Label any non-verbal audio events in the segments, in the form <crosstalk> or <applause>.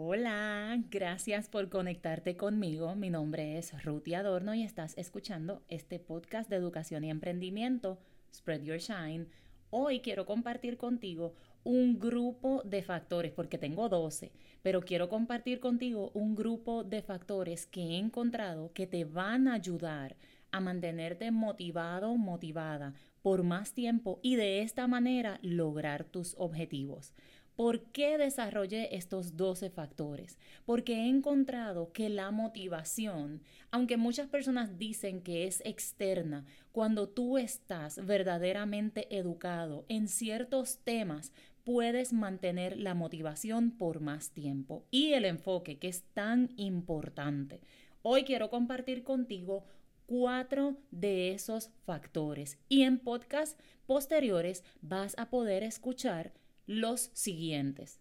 Hola, gracias por conectarte conmigo. Mi nombre es Ruti Adorno y estás escuchando este podcast de educación y emprendimiento, Spread Your Shine. Hoy quiero compartir contigo un grupo de factores, porque tengo 12, pero quiero compartir contigo un grupo de factores que he encontrado que te van a ayudar a mantenerte motivado, motivada por más tiempo y de esta manera lograr tus objetivos. ¿Por qué desarrollé estos 12 factores? Porque he encontrado que la motivación, aunque muchas personas dicen que es externa, cuando tú estás verdaderamente educado en ciertos temas, puedes mantener la motivación por más tiempo y el enfoque que es tan importante. Hoy quiero compartir contigo cuatro de esos factores y en podcast posteriores vas a poder escuchar los siguientes.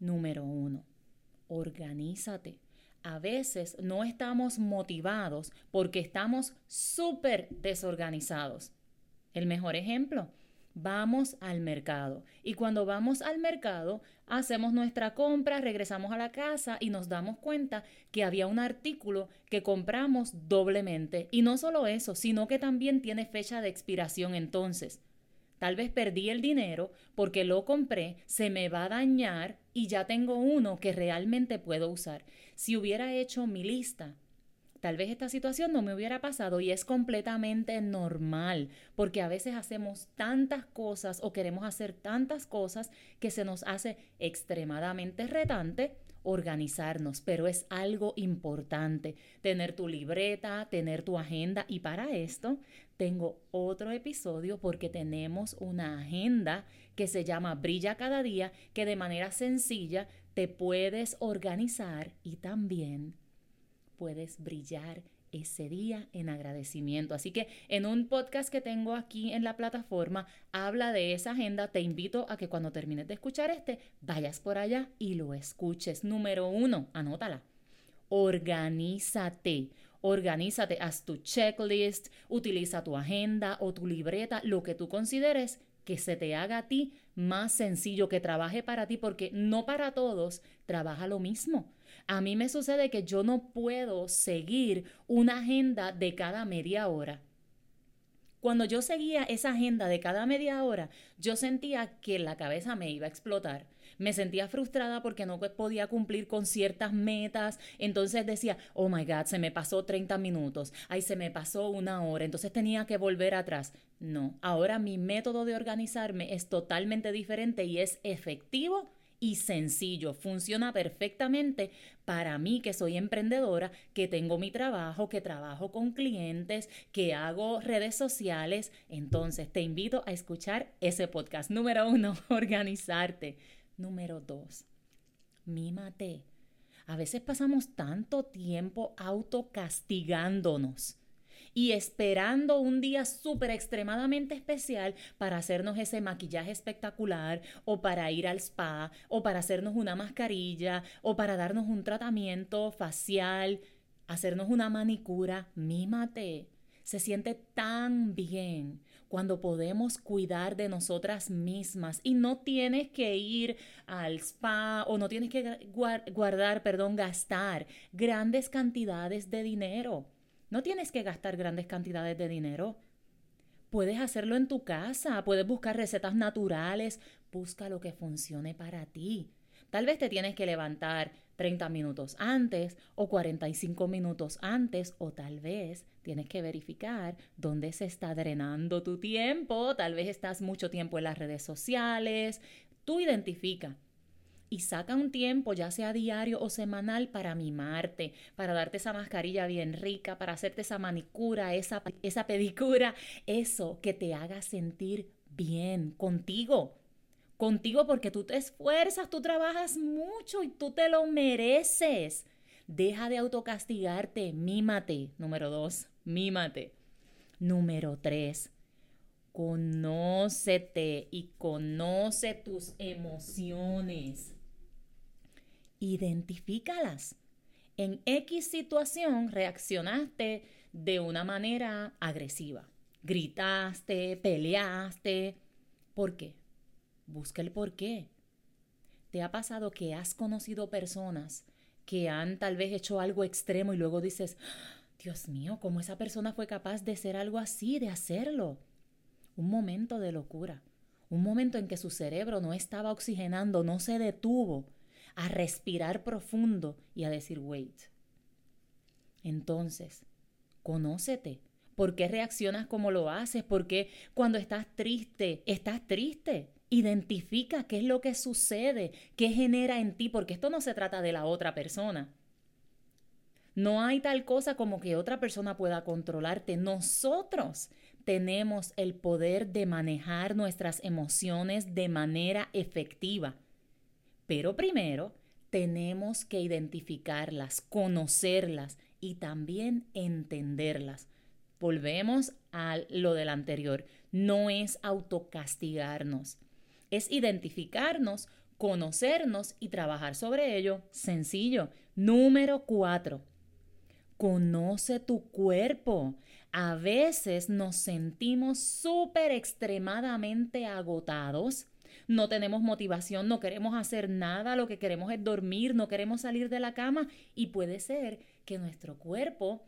Número uno, organízate. A veces no estamos motivados porque estamos súper desorganizados. El mejor ejemplo, vamos al mercado. Y cuando vamos al mercado, hacemos nuestra compra, regresamos a la casa y nos damos cuenta que había un artículo que compramos doblemente. Y no solo eso, sino que también tiene fecha de expiración entonces. Tal vez perdí el dinero porque lo compré, se me va a dañar y ya tengo uno que realmente puedo usar. Si hubiera hecho mi lista, tal vez esta situación no me hubiera pasado y es completamente normal porque a veces hacemos tantas cosas o queremos hacer tantas cosas que se nos hace extremadamente retante organizarnos, pero es algo importante tener tu libreta, tener tu agenda y para esto tengo otro episodio porque tenemos una agenda que se llama Brilla cada día que de manera sencilla te puedes organizar y también puedes brillar ese día en agradecimiento. Así que en un podcast que tengo aquí en la plataforma, habla de esa agenda. Te invito a que cuando termines de escuchar este, vayas por allá y lo escuches. Número uno, anótala. Organízate. Organízate, haz tu checklist, utiliza tu agenda o tu libreta, lo que tú consideres que se te haga a ti más sencillo, que trabaje para ti, porque no para todos trabaja lo mismo. A mí me sucede que yo no puedo seguir una agenda de cada media hora. Cuando yo seguía esa agenda de cada media hora, yo sentía que la cabeza me iba a explotar. Me sentía frustrada porque no podía cumplir con ciertas metas. Entonces decía, oh my God, se me pasó 30 minutos. Ay, se me pasó una hora. Entonces tenía que volver atrás. No, ahora mi método de organizarme es totalmente diferente y es efectivo y sencillo. Funciona perfectamente para mí que soy emprendedora, que tengo mi trabajo, que trabajo con clientes, que hago redes sociales. Entonces te invito a escuchar ese podcast. Número uno, <laughs> organizarte. Número dos, mímate. A veces pasamos tanto tiempo autocastigándonos y esperando un día súper extremadamente especial para hacernos ese maquillaje espectacular o para ir al spa o para hacernos una mascarilla o para darnos un tratamiento facial, hacernos una manicura, mímate. Se siente tan bien cuando podemos cuidar de nosotras mismas y no tienes que ir al spa o no tienes que guardar, perdón, gastar grandes cantidades de dinero. No tienes que gastar grandes cantidades de dinero. Puedes hacerlo en tu casa, puedes buscar recetas naturales, busca lo que funcione para ti. Tal vez te tienes que levantar 30 minutos antes o 45 minutos antes o tal vez tienes que verificar dónde se está drenando tu tiempo, tal vez estás mucho tiempo en las redes sociales. Tú identifica y saca un tiempo, ya sea diario o semanal, para mimarte, para darte esa mascarilla bien rica, para hacerte esa manicura, esa, esa pedicura, eso que te haga sentir bien contigo. Contigo porque tú te esfuerzas, tú trabajas mucho y tú te lo mereces. Deja de autocastigarte, mímate. Número dos, mímate. Número tres, conócete y conoce tus emociones identifícalas. En X situación reaccionaste de una manera agresiva. Gritaste, peleaste. ¿Por qué? Busca el por qué. ¿Te ha pasado que has conocido personas que han tal vez hecho algo extremo y luego dices, Dios mío, ¿cómo esa persona fue capaz de hacer algo así, de hacerlo? Un momento de locura, un momento en que su cerebro no estaba oxigenando, no se detuvo a respirar profundo y a decir, wait. Entonces, conócete. ¿Por qué reaccionas como lo haces? ¿Por qué cuando estás triste, estás triste? Identifica qué es lo que sucede, qué genera en ti, porque esto no se trata de la otra persona. No hay tal cosa como que otra persona pueda controlarte. Nosotros tenemos el poder de manejar nuestras emociones de manera efectiva. Pero primero tenemos que identificarlas, conocerlas y también entenderlas. Volvemos a lo del anterior. No es autocastigarnos es identificarnos, conocernos y trabajar sobre ello. Sencillo. Número cuatro. Conoce tu cuerpo. A veces nos sentimos súper extremadamente agotados. No tenemos motivación, no queremos hacer nada, lo que queremos es dormir, no queremos salir de la cama y puede ser que nuestro cuerpo,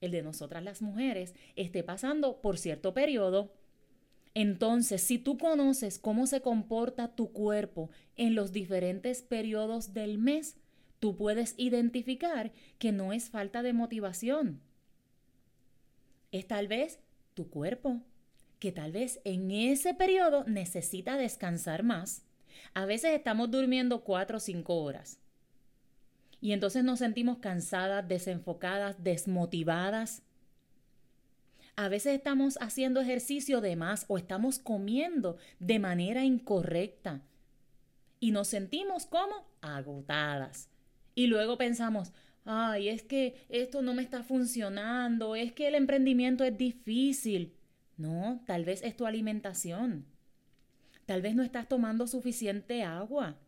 el de nosotras las mujeres, esté pasando por cierto periodo entonces, si tú conoces cómo se comporta tu cuerpo en los diferentes periodos del mes, tú puedes identificar que no es falta de motivación. Es tal vez tu cuerpo, que tal vez en ese periodo necesita descansar más. A veces estamos durmiendo cuatro o cinco horas. Y entonces nos sentimos cansadas, desenfocadas, desmotivadas. A veces estamos haciendo ejercicio de más o estamos comiendo de manera incorrecta y nos sentimos como agotadas. Y luego pensamos, ay, es que esto no me está funcionando, es que el emprendimiento es difícil. No, tal vez es tu alimentación. Tal vez no estás tomando suficiente agua.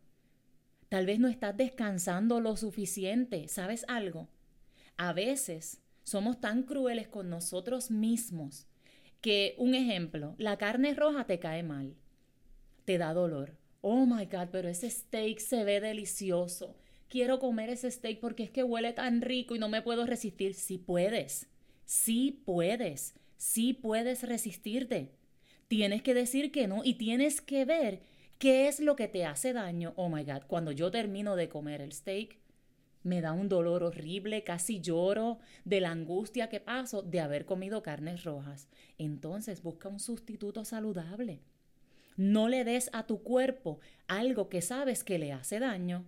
Tal vez no estás descansando lo suficiente. ¿Sabes algo? A veces somos tan crueles con nosotros mismos que, un ejemplo, la carne roja te cae mal, te da dolor. Oh my God, pero ese steak se ve delicioso. Quiero comer ese steak porque es que huele tan rico y no me puedo resistir. Sí puedes, sí puedes, sí puedes resistirte. Tienes que decir que no y tienes que ver qué es lo que te hace daño. Oh my God, cuando yo termino de comer el steak, me da un dolor horrible, casi lloro de la angustia que paso de haber comido carnes rojas. Entonces busca un sustituto saludable. No le des a tu cuerpo algo que sabes que le hace daño.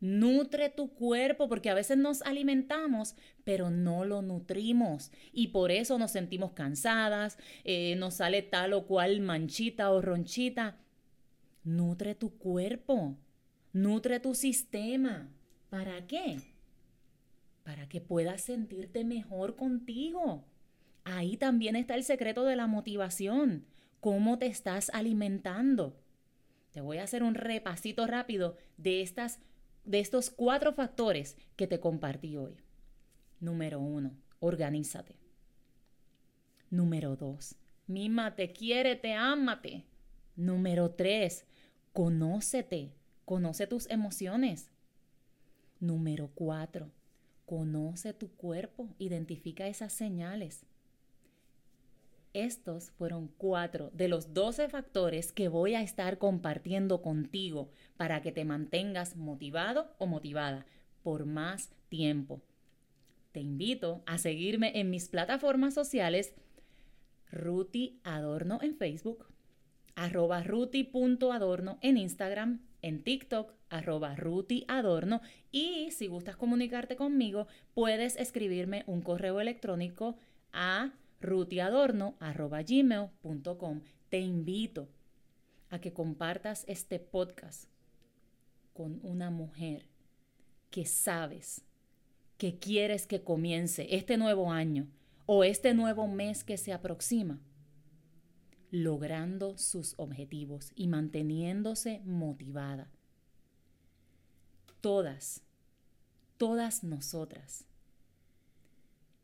Nutre tu cuerpo porque a veces nos alimentamos, pero no lo nutrimos y por eso nos sentimos cansadas, eh, nos sale tal o cual manchita o ronchita. Nutre tu cuerpo. Nutre tu sistema. ¿Para qué? Para que puedas sentirte mejor contigo. Ahí también está el secreto de la motivación. ¿Cómo te estás alimentando? Te voy a hacer un repasito rápido de, estas, de estos cuatro factores que te compartí hoy. Número uno, organízate. Número dos, mímate, quiérete, ámate. Número tres, conócete. Conoce tus emociones. Número cuatro, conoce tu cuerpo, identifica esas señales. Estos fueron cuatro de los doce factores que voy a estar compartiendo contigo para que te mantengas motivado o motivada por más tiempo. Te invito a seguirme en mis plataformas sociales, Ruti Adorno en Facebook, arroba ruti.adorno en Instagram, en TikTok, arroba Ruti Adorno. Y si gustas comunicarte conmigo, puedes escribirme un correo electrónico a rutiadorno.gmail.com. Te invito a que compartas este podcast con una mujer que sabes que quieres que comience este nuevo año o este nuevo mes que se aproxima logrando sus objetivos y manteniéndose motivada. Todas, todas nosotras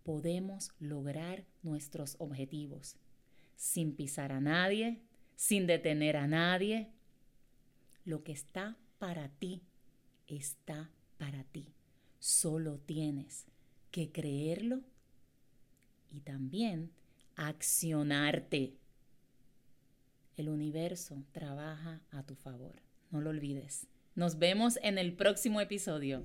podemos lograr nuestros objetivos sin pisar a nadie, sin detener a nadie. Lo que está para ti está para ti. Solo tienes que creerlo y también accionarte. El universo trabaja a tu favor. No lo olvides. Nos vemos en el próximo episodio.